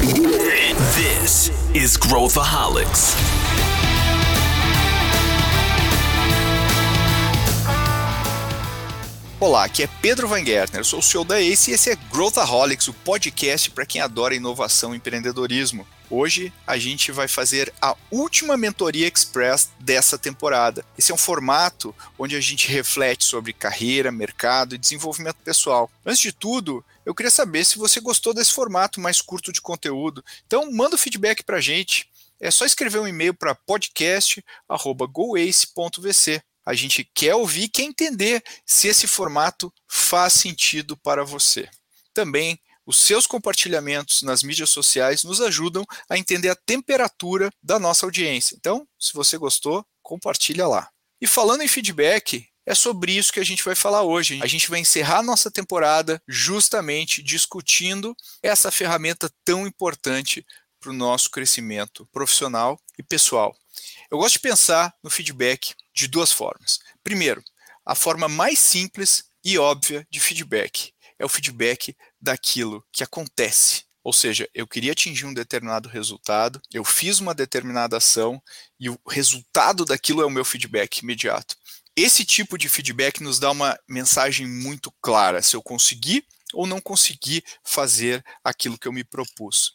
This is Growthaholics. Olá, aqui é Pedro Van Gertner, sou o CEO da ACE e esse é Growthaholics, o podcast para quem adora inovação e empreendedorismo. Hoje a gente vai fazer a última mentoria express dessa temporada. Esse é um formato onde a gente reflete sobre carreira, mercado e desenvolvimento pessoal. Antes de tudo, eu queria saber se você gostou desse formato mais curto de conteúdo. Então, manda o feedback para a gente. É só escrever um e-mail para podcast@goace.vc. A gente quer ouvir, quer entender se esse formato faz sentido para você. Também os seus compartilhamentos nas mídias sociais nos ajudam a entender a temperatura da nossa audiência. Então, se você gostou, compartilha lá. E falando em feedback, é sobre isso que a gente vai falar hoje. A gente vai encerrar nossa temporada justamente discutindo essa ferramenta tão importante para o nosso crescimento profissional e pessoal. Eu gosto de pensar no feedback de duas formas. Primeiro, a forma mais simples e óbvia de feedback é o feedback daquilo que acontece. Ou seja, eu queria atingir um determinado resultado, eu fiz uma determinada ação e o resultado daquilo é o meu feedback imediato. Esse tipo de feedback nos dá uma mensagem muito clara se eu consegui ou não consegui fazer aquilo que eu me propus.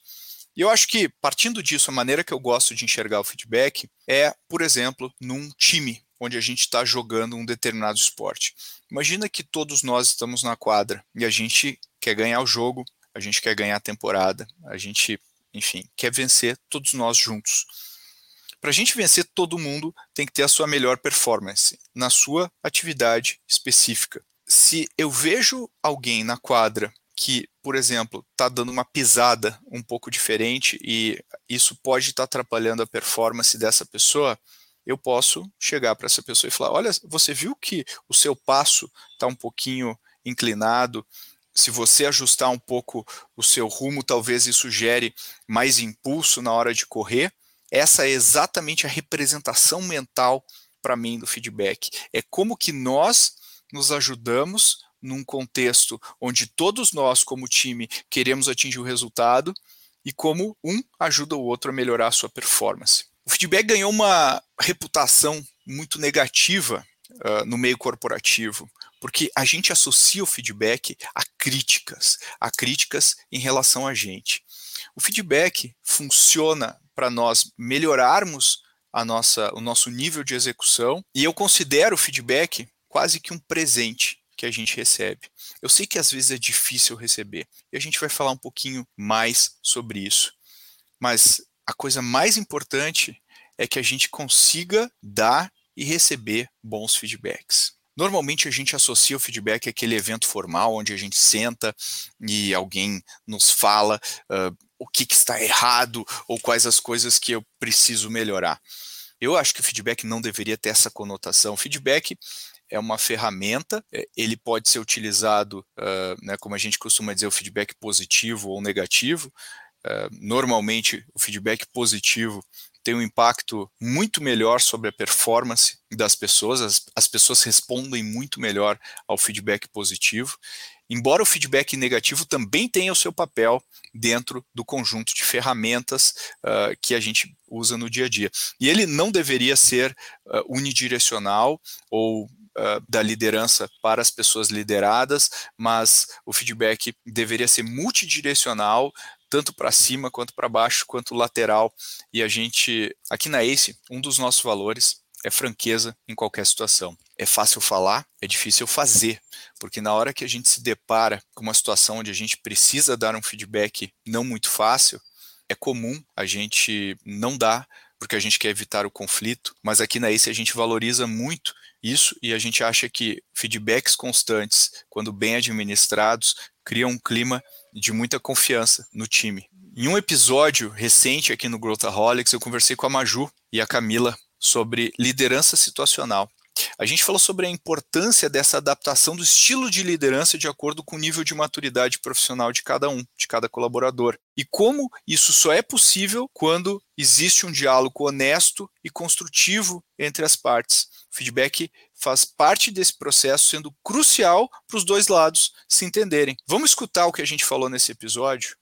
E eu acho que, partindo disso, a maneira que eu gosto de enxergar o feedback é, por exemplo, num time onde a gente está jogando um determinado esporte. Imagina que todos nós estamos na quadra e a gente quer ganhar o jogo, a gente quer ganhar a temporada, a gente, enfim, quer vencer todos nós juntos. Para a gente vencer, todo mundo tem que ter a sua melhor performance na sua atividade específica. Se eu vejo alguém na quadra que, por exemplo, está dando uma pisada um pouco diferente e isso pode estar tá atrapalhando a performance dessa pessoa, eu posso chegar para essa pessoa e falar: olha, você viu que o seu passo está um pouquinho inclinado. Se você ajustar um pouco o seu rumo, talvez isso gere mais impulso na hora de correr. Essa é exatamente a representação mental para mim do feedback. É como que nós nos ajudamos num contexto onde todos nós, como time, queremos atingir o resultado e como um ajuda o outro a melhorar a sua performance. O feedback ganhou uma reputação muito negativa uh, no meio corporativo, porque a gente associa o feedback a críticas, a críticas em relação a gente. O feedback funciona para nós melhorarmos a nossa, o nosso nível de execução, e eu considero o feedback quase que um presente que a gente recebe. Eu sei que às vezes é difícil receber, e a gente vai falar um pouquinho mais sobre isso. Mas a coisa mais importante é que a gente consiga dar e receber bons feedbacks. Normalmente a gente associa o feedback àquele evento formal onde a gente senta e alguém nos fala uh, o que, que, está errado ou quais as coisas que eu preciso melhorar. Eu acho que o feedback não deveria ter essa conotação. O feedback é uma ferramenta, é, ele pode ser utilizado, uh, né, como a gente costuma dizer, o feedback positivo ou negativo. Uh, normalmente, o feedback positivo tem um impacto muito melhor sobre a performance das pessoas, as, as pessoas respondem muito melhor ao feedback positivo. Embora o feedback negativo também tenha o seu papel dentro do conjunto de ferramentas uh, que a gente usa no dia a dia. E ele não deveria ser uh, unidirecional ou Uh, da liderança para as pessoas lideradas, mas o feedback deveria ser multidirecional, tanto para cima quanto para baixo, quanto lateral. E a gente, aqui na ACE, um dos nossos valores é franqueza em qualquer situação. É fácil falar, é difícil fazer, porque na hora que a gente se depara com uma situação onde a gente precisa dar um feedback não muito fácil, é comum a gente não dar porque a gente quer evitar o conflito, mas aqui na ACE a gente valoriza muito isso e a gente acha que feedbacks constantes, quando bem administrados, criam um clima de muita confiança no time. Em um episódio recente aqui no Growthaholics, eu conversei com a Maju e a Camila sobre liderança situacional. A gente falou sobre a importância dessa adaptação do estilo de liderança de acordo com o nível de maturidade profissional de cada um, de cada colaborador. E como isso só é possível quando existe um diálogo honesto e construtivo entre as partes. O feedback faz parte desse processo, sendo crucial para os dois lados se entenderem. Vamos escutar o que a gente falou nesse episódio?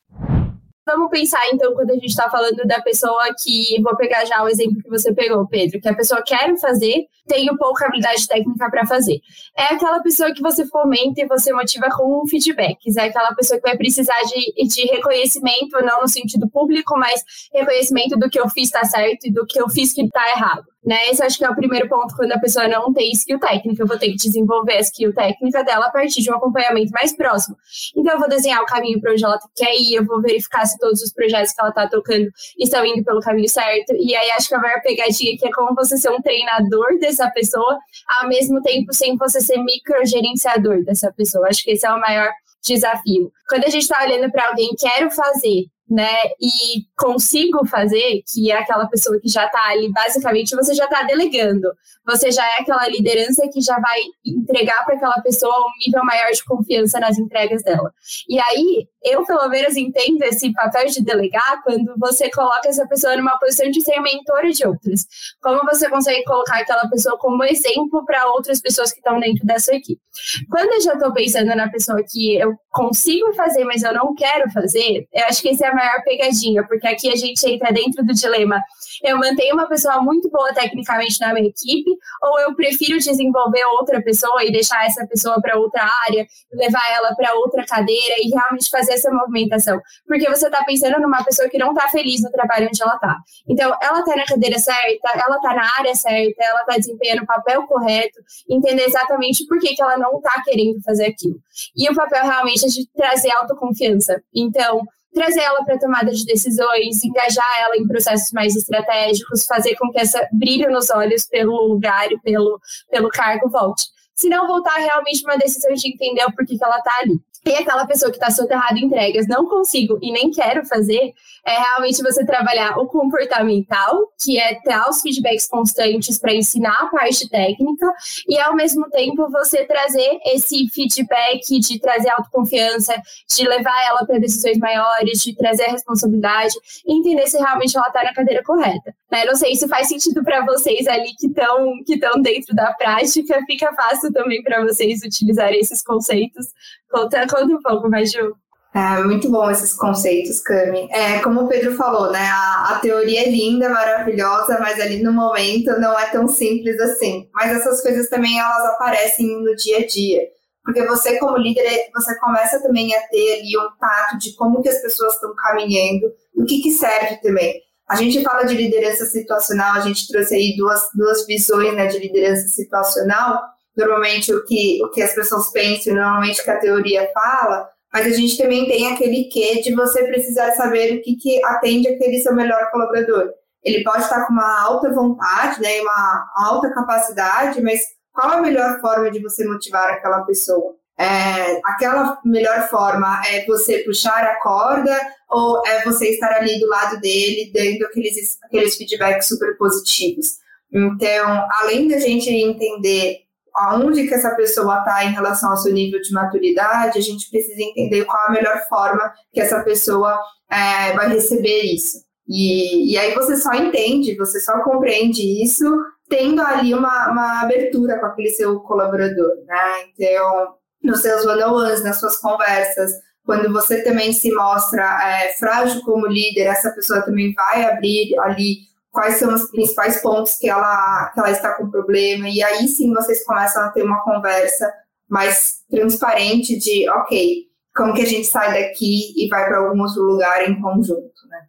Vamos pensar, então, quando a gente está falando da pessoa que. Vou pegar já o exemplo que você pegou, Pedro, que a pessoa quer fazer, tem pouca habilidade técnica para fazer. É aquela pessoa que você fomenta e você motiva com feedbacks. É aquela pessoa que vai precisar de, de reconhecimento, não no sentido público, mas reconhecimento do que eu fiz está certo e do que eu fiz que está errado. Né? Esse acho que é o primeiro ponto quando a pessoa não tem skill técnica. Eu vou ter que desenvolver a skill técnica dela a partir de um acompanhamento mais próximo. Então, eu vou desenhar o caminho para onde ela quer ir, eu vou verificar se todos os projetos que ela está tocando estão indo pelo caminho certo. E aí, acho que a maior pegadinha que é como você ser um treinador dessa pessoa, ao mesmo tempo sem você ser microgerenciador dessa pessoa. Acho que esse é o maior desafio. Quando a gente está olhando para alguém, quero fazer, né, e consigo fazer, que é aquela pessoa que já está ali, basicamente você já está delegando. Você já é aquela liderança que já vai entregar para aquela pessoa um nível maior de confiança nas entregas dela. E aí, eu pelo menos entendo esse papel de delegar quando você coloca essa pessoa numa posição de ser mentora de outras. Como você consegue colocar aquela pessoa como exemplo para outras pessoas que estão dentro da sua equipe. Quando eu já estou pensando na pessoa que eu consigo fazer, mas eu não quero fazer, eu acho que esse é a maior pegadinha, porque aqui a gente entra dentro do dilema. Eu mantenho uma pessoa muito boa tecnicamente na minha equipe, ou eu prefiro desenvolver outra pessoa e deixar essa pessoa para outra área, levar ela para outra cadeira e realmente fazer essa movimentação. Porque você está pensando numa pessoa que não está feliz no trabalho onde ela está. Então, ela está na cadeira certa, ela está na área certa, ela está desempenhando o papel correto, entender exatamente por que, que ela não está querendo fazer aquilo. E o papel realmente é de trazer autoconfiança. Então, trazer ela para tomada de decisões, engajar ela em processos mais estratégicos, fazer com que essa brilho nos olhos pelo lugar e pelo, pelo cargo volte. Se não voltar realmente uma decisão de entender o porquê que ela está ali. E aquela pessoa que está soterrada em entregas, não consigo e nem quero fazer, é realmente você trabalhar o comportamental, que é ter os feedbacks constantes para ensinar a parte técnica, e ao mesmo tempo você trazer esse feedback de trazer autoconfiança, de levar ela para decisões maiores, de trazer a responsabilidade, e entender se realmente ela está na cadeira correta. Né? Não sei se faz sentido para vocês ali que estão que dentro da prática, fica fácil também para vocês utilizarem esses conceitos Conta, conta um pouco, Maju. É muito bom esses conceitos, Cami. É, como o Pedro falou, né? A, a, teoria é linda, maravilhosa, mas ali no momento não é tão simples assim. Mas essas coisas também elas aparecem no dia a dia. Porque você, como líder, você começa também a ter ali um tato de como que as pessoas estão caminhando, o que, que serve também. A gente fala de liderança situacional, a gente trouxe aí duas, duas visões né, de liderança situacional, normalmente o que, o que as pessoas pensam, normalmente o que a teoria fala, mas a gente também tem aquele quê de você precisar saber o que, que atende aquele seu melhor colaborador. Ele pode estar com uma alta vontade, né, uma alta capacidade, mas qual a melhor forma de você motivar aquela pessoa? É, aquela melhor forma é você puxar a corda ou é você estar ali do lado dele, dando aqueles, aqueles feedbacks super positivos? Então, além da gente entender aonde que essa pessoa está em relação ao seu nível de maturidade, a gente precisa entender qual a melhor forma que essa pessoa é, vai receber isso. E, e aí você só entende, você só compreende isso tendo ali uma, uma abertura com aquele seu colaborador, né? Então, nos seus one-on-ones, nas suas conversas, quando você também se mostra é, frágil como líder, essa pessoa também vai abrir ali quais são os principais pontos que ela, que ela está com problema, e aí sim vocês começam a ter uma conversa mais transparente de, ok, como que a gente sai daqui e vai para algum outro lugar em conjunto, né?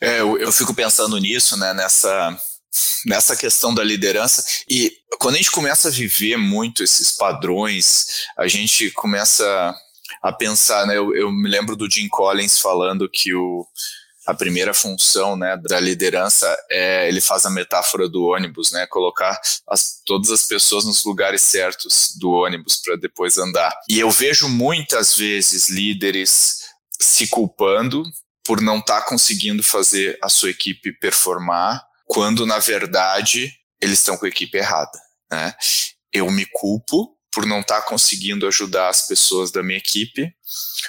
É, eu, eu fico pensando nisso, né, nessa, nessa questão da liderança, e quando a gente começa a viver muito esses padrões, a gente começa a pensar, né, eu, eu me lembro do Jim Collins falando que o a primeira função né, da liderança é ele faz a metáfora do ônibus, né, colocar as, todas as pessoas nos lugares certos do ônibus para depois andar. E eu vejo muitas vezes líderes se culpando por não estar tá conseguindo fazer a sua equipe performar, quando na verdade eles estão com a equipe errada. Né? Eu me culpo por não estar tá conseguindo ajudar as pessoas da minha equipe,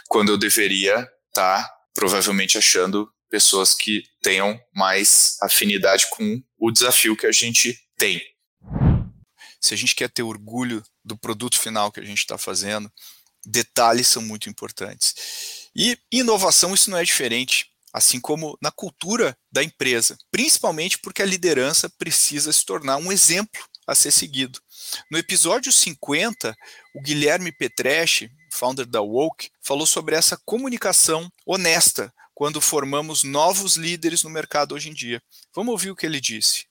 quando eu deveria estar tá, provavelmente achando pessoas que tenham mais afinidade com o desafio que a gente tem. Se a gente quer ter orgulho do produto final que a gente está fazendo, detalhes são muito importantes. E inovação, isso não é diferente. assim como na cultura da empresa, principalmente porque a liderança precisa se tornar um exemplo a ser seguido. No episódio 50, o Guilherme Petreschi, founder da Woke, falou sobre essa comunicação honesta quando formamos novos líderes no mercado hoje em dia. Vamos ouvir o que ele disse.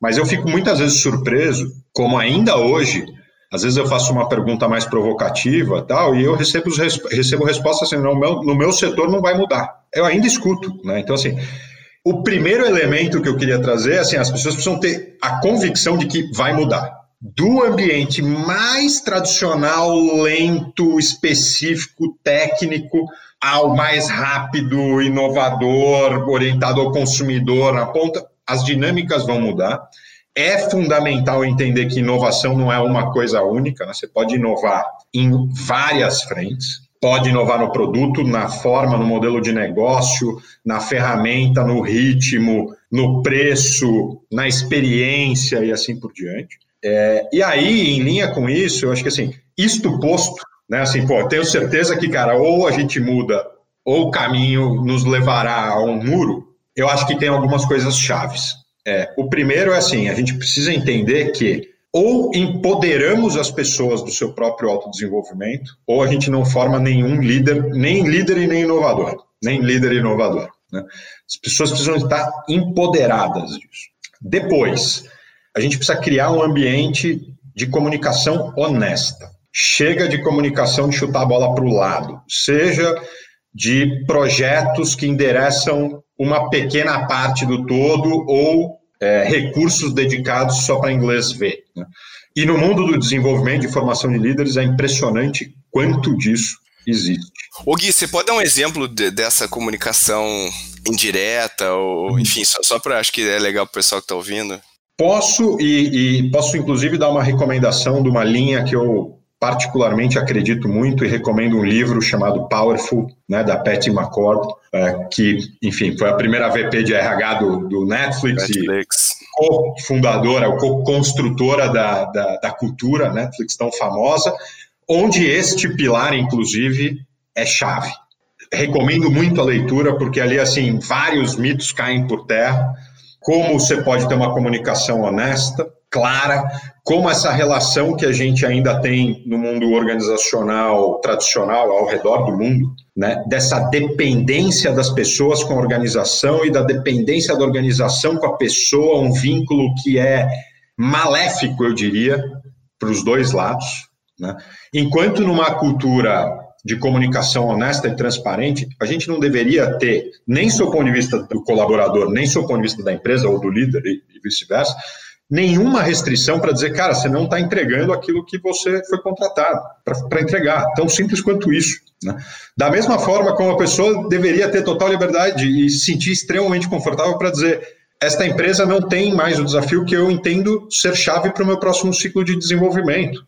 Mas eu fico muitas vezes surpreso, como ainda hoje, às vezes eu faço uma pergunta mais provocativa tal, e eu recebo, recebo resposta assim, no meu, no meu setor não vai mudar. Eu ainda escuto, né? Então, assim, o primeiro elemento que eu queria trazer é assim, as pessoas precisam ter a convicção de que vai mudar. Do ambiente mais tradicional, lento, específico, técnico, ao mais rápido, inovador, orientado ao consumidor, na ponta, as dinâmicas vão mudar. É fundamental entender que inovação não é uma coisa única, né? você pode inovar em várias frentes. Pode inovar no produto, na forma, no modelo de negócio, na ferramenta, no ritmo, no preço, na experiência e assim por diante. É, e aí, em linha com isso, eu acho que assim, isto posto, né? Assim, pô, tenho certeza que, cara, ou a gente muda, ou o caminho nos levará a um muro. Eu acho que tem algumas coisas chaves. É, o primeiro é assim: a gente precisa entender que ou empoderamos as pessoas do seu próprio autodesenvolvimento, ou a gente não forma nenhum líder, nem líder e nem inovador, nem líder inovador. Né? As pessoas precisam estar empoderadas disso. Depois, a gente precisa criar um ambiente de comunicação honesta. Chega de comunicação de chutar a bola para o lado, seja de projetos que endereçam uma pequena parte do todo ou é, recursos dedicados só para inglês ver. Né? E no mundo do desenvolvimento de formação de líderes é impressionante quanto disso existe. O Gui, você pode dar um exemplo de, dessa comunicação indireta, ou uhum. enfim, só, só para acho que é legal para o pessoal que está ouvindo? Posso, e, e, posso inclusive dar uma recomendação de uma linha que eu particularmente acredito muito e recomendo um livro chamado Powerful, né, da Patty McCord, é, que, enfim, foi a primeira VP de RH do, do Netflix, Netflix. e co-fundadora, co-construtora da, da, da cultura Netflix tão famosa, onde este pilar, inclusive, é chave. Recomendo muito a leitura, porque ali, assim, vários mitos caem por terra, como você pode ter uma comunicação honesta, clara, como essa relação que a gente ainda tem no mundo organizacional tradicional ao redor do mundo, né, dessa dependência das pessoas com a organização e da dependência da organização com a pessoa, um vínculo que é maléfico, eu diria, para os dois lados. Né? Enquanto numa cultura de comunicação honesta e transparente, a gente não deveria ter, nem do ponto de vista do colaborador, nem do ponto de vista da empresa ou do líder e vice-versa, nenhuma restrição para dizer, cara, você não está entregando aquilo que você foi contratado para entregar. Tão simples quanto isso. Né? Da mesma forma como a pessoa deveria ter total liberdade e se sentir extremamente confortável para dizer, esta empresa não tem mais o desafio que eu entendo ser chave para o meu próximo ciclo de desenvolvimento.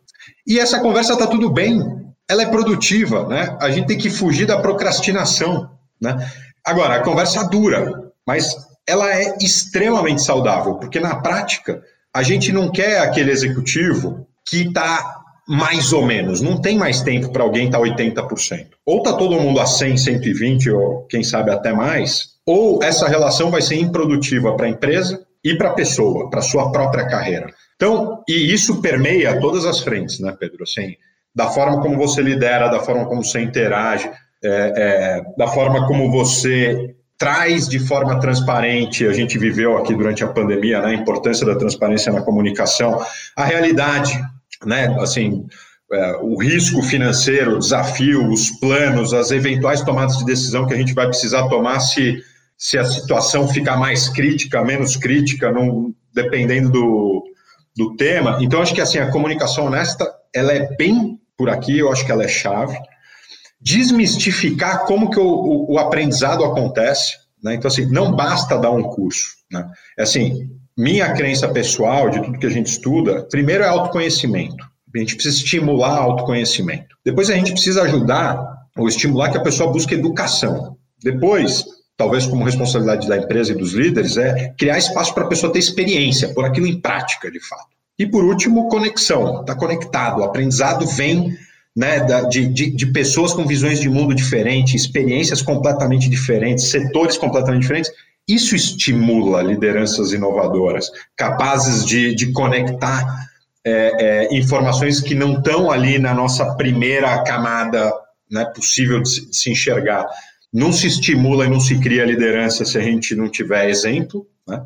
E essa conversa está tudo bem, ela é produtiva, né? A gente tem que fugir da procrastinação, né? Agora, a conversa dura, mas ela é extremamente saudável, porque na prática a gente não quer aquele executivo que está mais ou menos, não tem mais tempo para alguém estar tá 80%. Ou está todo mundo a 100, 120 ou quem sabe até mais, ou essa relação vai ser improdutiva para a empresa e para a pessoa, para sua própria carreira. Então, e isso permeia todas as frentes, né, Pedro? Assim, da forma como você lidera, da forma como você interage, é, é, da forma como você traz de forma transparente, a gente viveu aqui durante a pandemia, né, a importância da transparência na comunicação, a realidade, né, assim, é, o risco financeiro, o desafio, os planos, as eventuais tomadas de decisão que a gente vai precisar tomar se, se a situação ficar mais crítica, menos crítica, não, dependendo do, do tema. Então, acho que assim, a comunicação honesta, ela é bem por aqui, eu acho que ela é chave desmistificar como que o, o, o aprendizado acontece. Né? Então, assim, não basta dar um curso. Né? É assim, minha crença pessoal, de tudo que a gente estuda, primeiro é autoconhecimento. A gente precisa estimular autoconhecimento. Depois a gente precisa ajudar ou estimular que a pessoa busque educação. Depois, talvez como responsabilidade da empresa e dos líderes, é criar espaço para a pessoa ter experiência, por aquilo em prática, de fato. E por último, conexão. Está conectado. O aprendizado vem né, de, de, de, pessoas com visões de mundo diferentes, experiências completamente diferentes, setores completamente diferentes, isso estimula lideranças inovadoras, capazes de, de conectar é, é, informações que não estão ali na nossa primeira camada né, possível de se, de se, enxergar. Não se estimula e não se cria liderança se a gente não tiver exemplo. Né?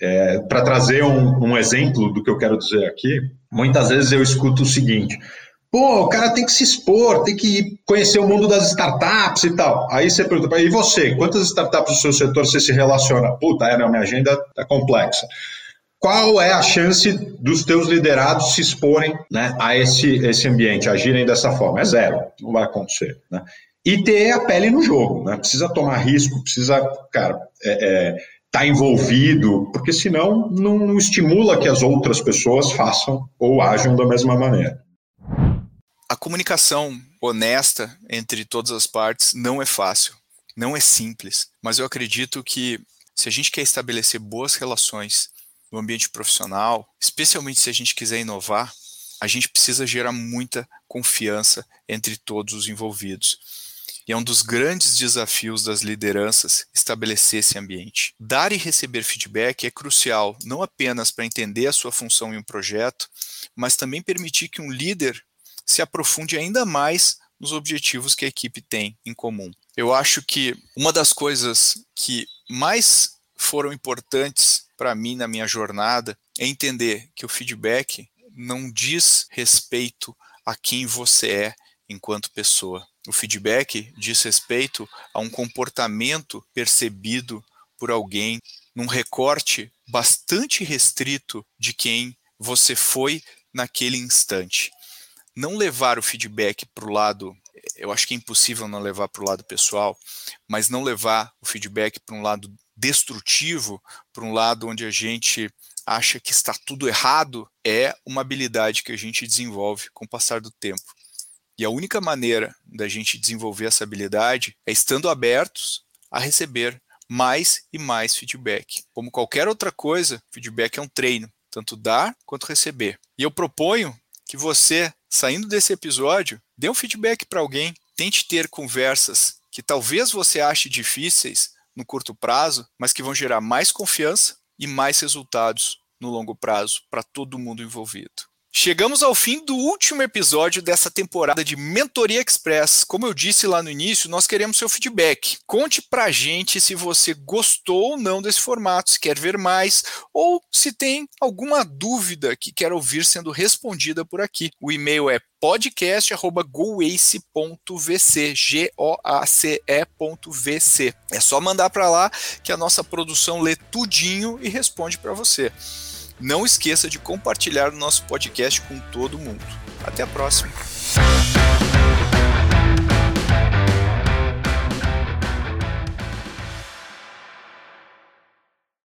É, Para trazer um, um exemplo do que eu quero dizer aqui, muitas vezes eu escuto o seguinte: Pô, o cara tem que se expor, tem que conhecer o mundo das startups e tal. Aí você pergunta, e você, quantas startups do seu setor você se relaciona? Puta, é, não, minha agenda é complexa. Qual é a chance dos teus liderados se exporem né, a esse, esse ambiente, agirem dessa forma? É zero, não vai acontecer. Né? E ter a pele no jogo, né? precisa tomar risco, precisa, cara, é, é, tá envolvido, porque senão não, não estimula que as outras pessoas façam ou ajam da mesma maneira a comunicação honesta entre todas as partes não é fácil, não é simples, mas eu acredito que se a gente quer estabelecer boas relações no ambiente profissional, especialmente se a gente quiser inovar, a gente precisa gerar muita confiança entre todos os envolvidos. E é um dos grandes desafios das lideranças estabelecer esse ambiente. Dar e receber feedback é crucial, não apenas para entender a sua função em um projeto, mas também permitir que um líder se aprofunde ainda mais nos objetivos que a equipe tem em comum. Eu acho que uma das coisas que mais foram importantes para mim na minha jornada é entender que o feedback não diz respeito a quem você é enquanto pessoa. O feedback diz respeito a um comportamento percebido por alguém num recorte bastante restrito de quem você foi naquele instante não levar o feedback para o lado, eu acho que é impossível não levar para o lado pessoal, mas não levar o feedback para um lado destrutivo, para um lado onde a gente acha que está tudo errado, é uma habilidade que a gente desenvolve com o passar do tempo. E a única maneira da gente desenvolver essa habilidade é estando abertos a receber mais e mais feedback. Como qualquer outra coisa, feedback é um treino, tanto dar quanto receber. E eu proponho que você, saindo desse episódio, dê um feedback para alguém, tente ter conversas que talvez você ache difíceis no curto prazo, mas que vão gerar mais confiança e mais resultados no longo prazo para todo mundo envolvido. Chegamos ao fim do último episódio dessa temporada de Mentoria Express. Como eu disse lá no início, nós queremos seu feedback. Conte pra gente se você gostou ou não desse formato, se quer ver mais ou se tem alguma dúvida que quer ouvir sendo respondida por aqui. O e-mail é podcast@goace.vc, G O A C E.vc. É só mandar para lá que a nossa produção lê tudinho e responde para você. Não esqueça de compartilhar o nosso podcast com todo mundo. Até a próxima.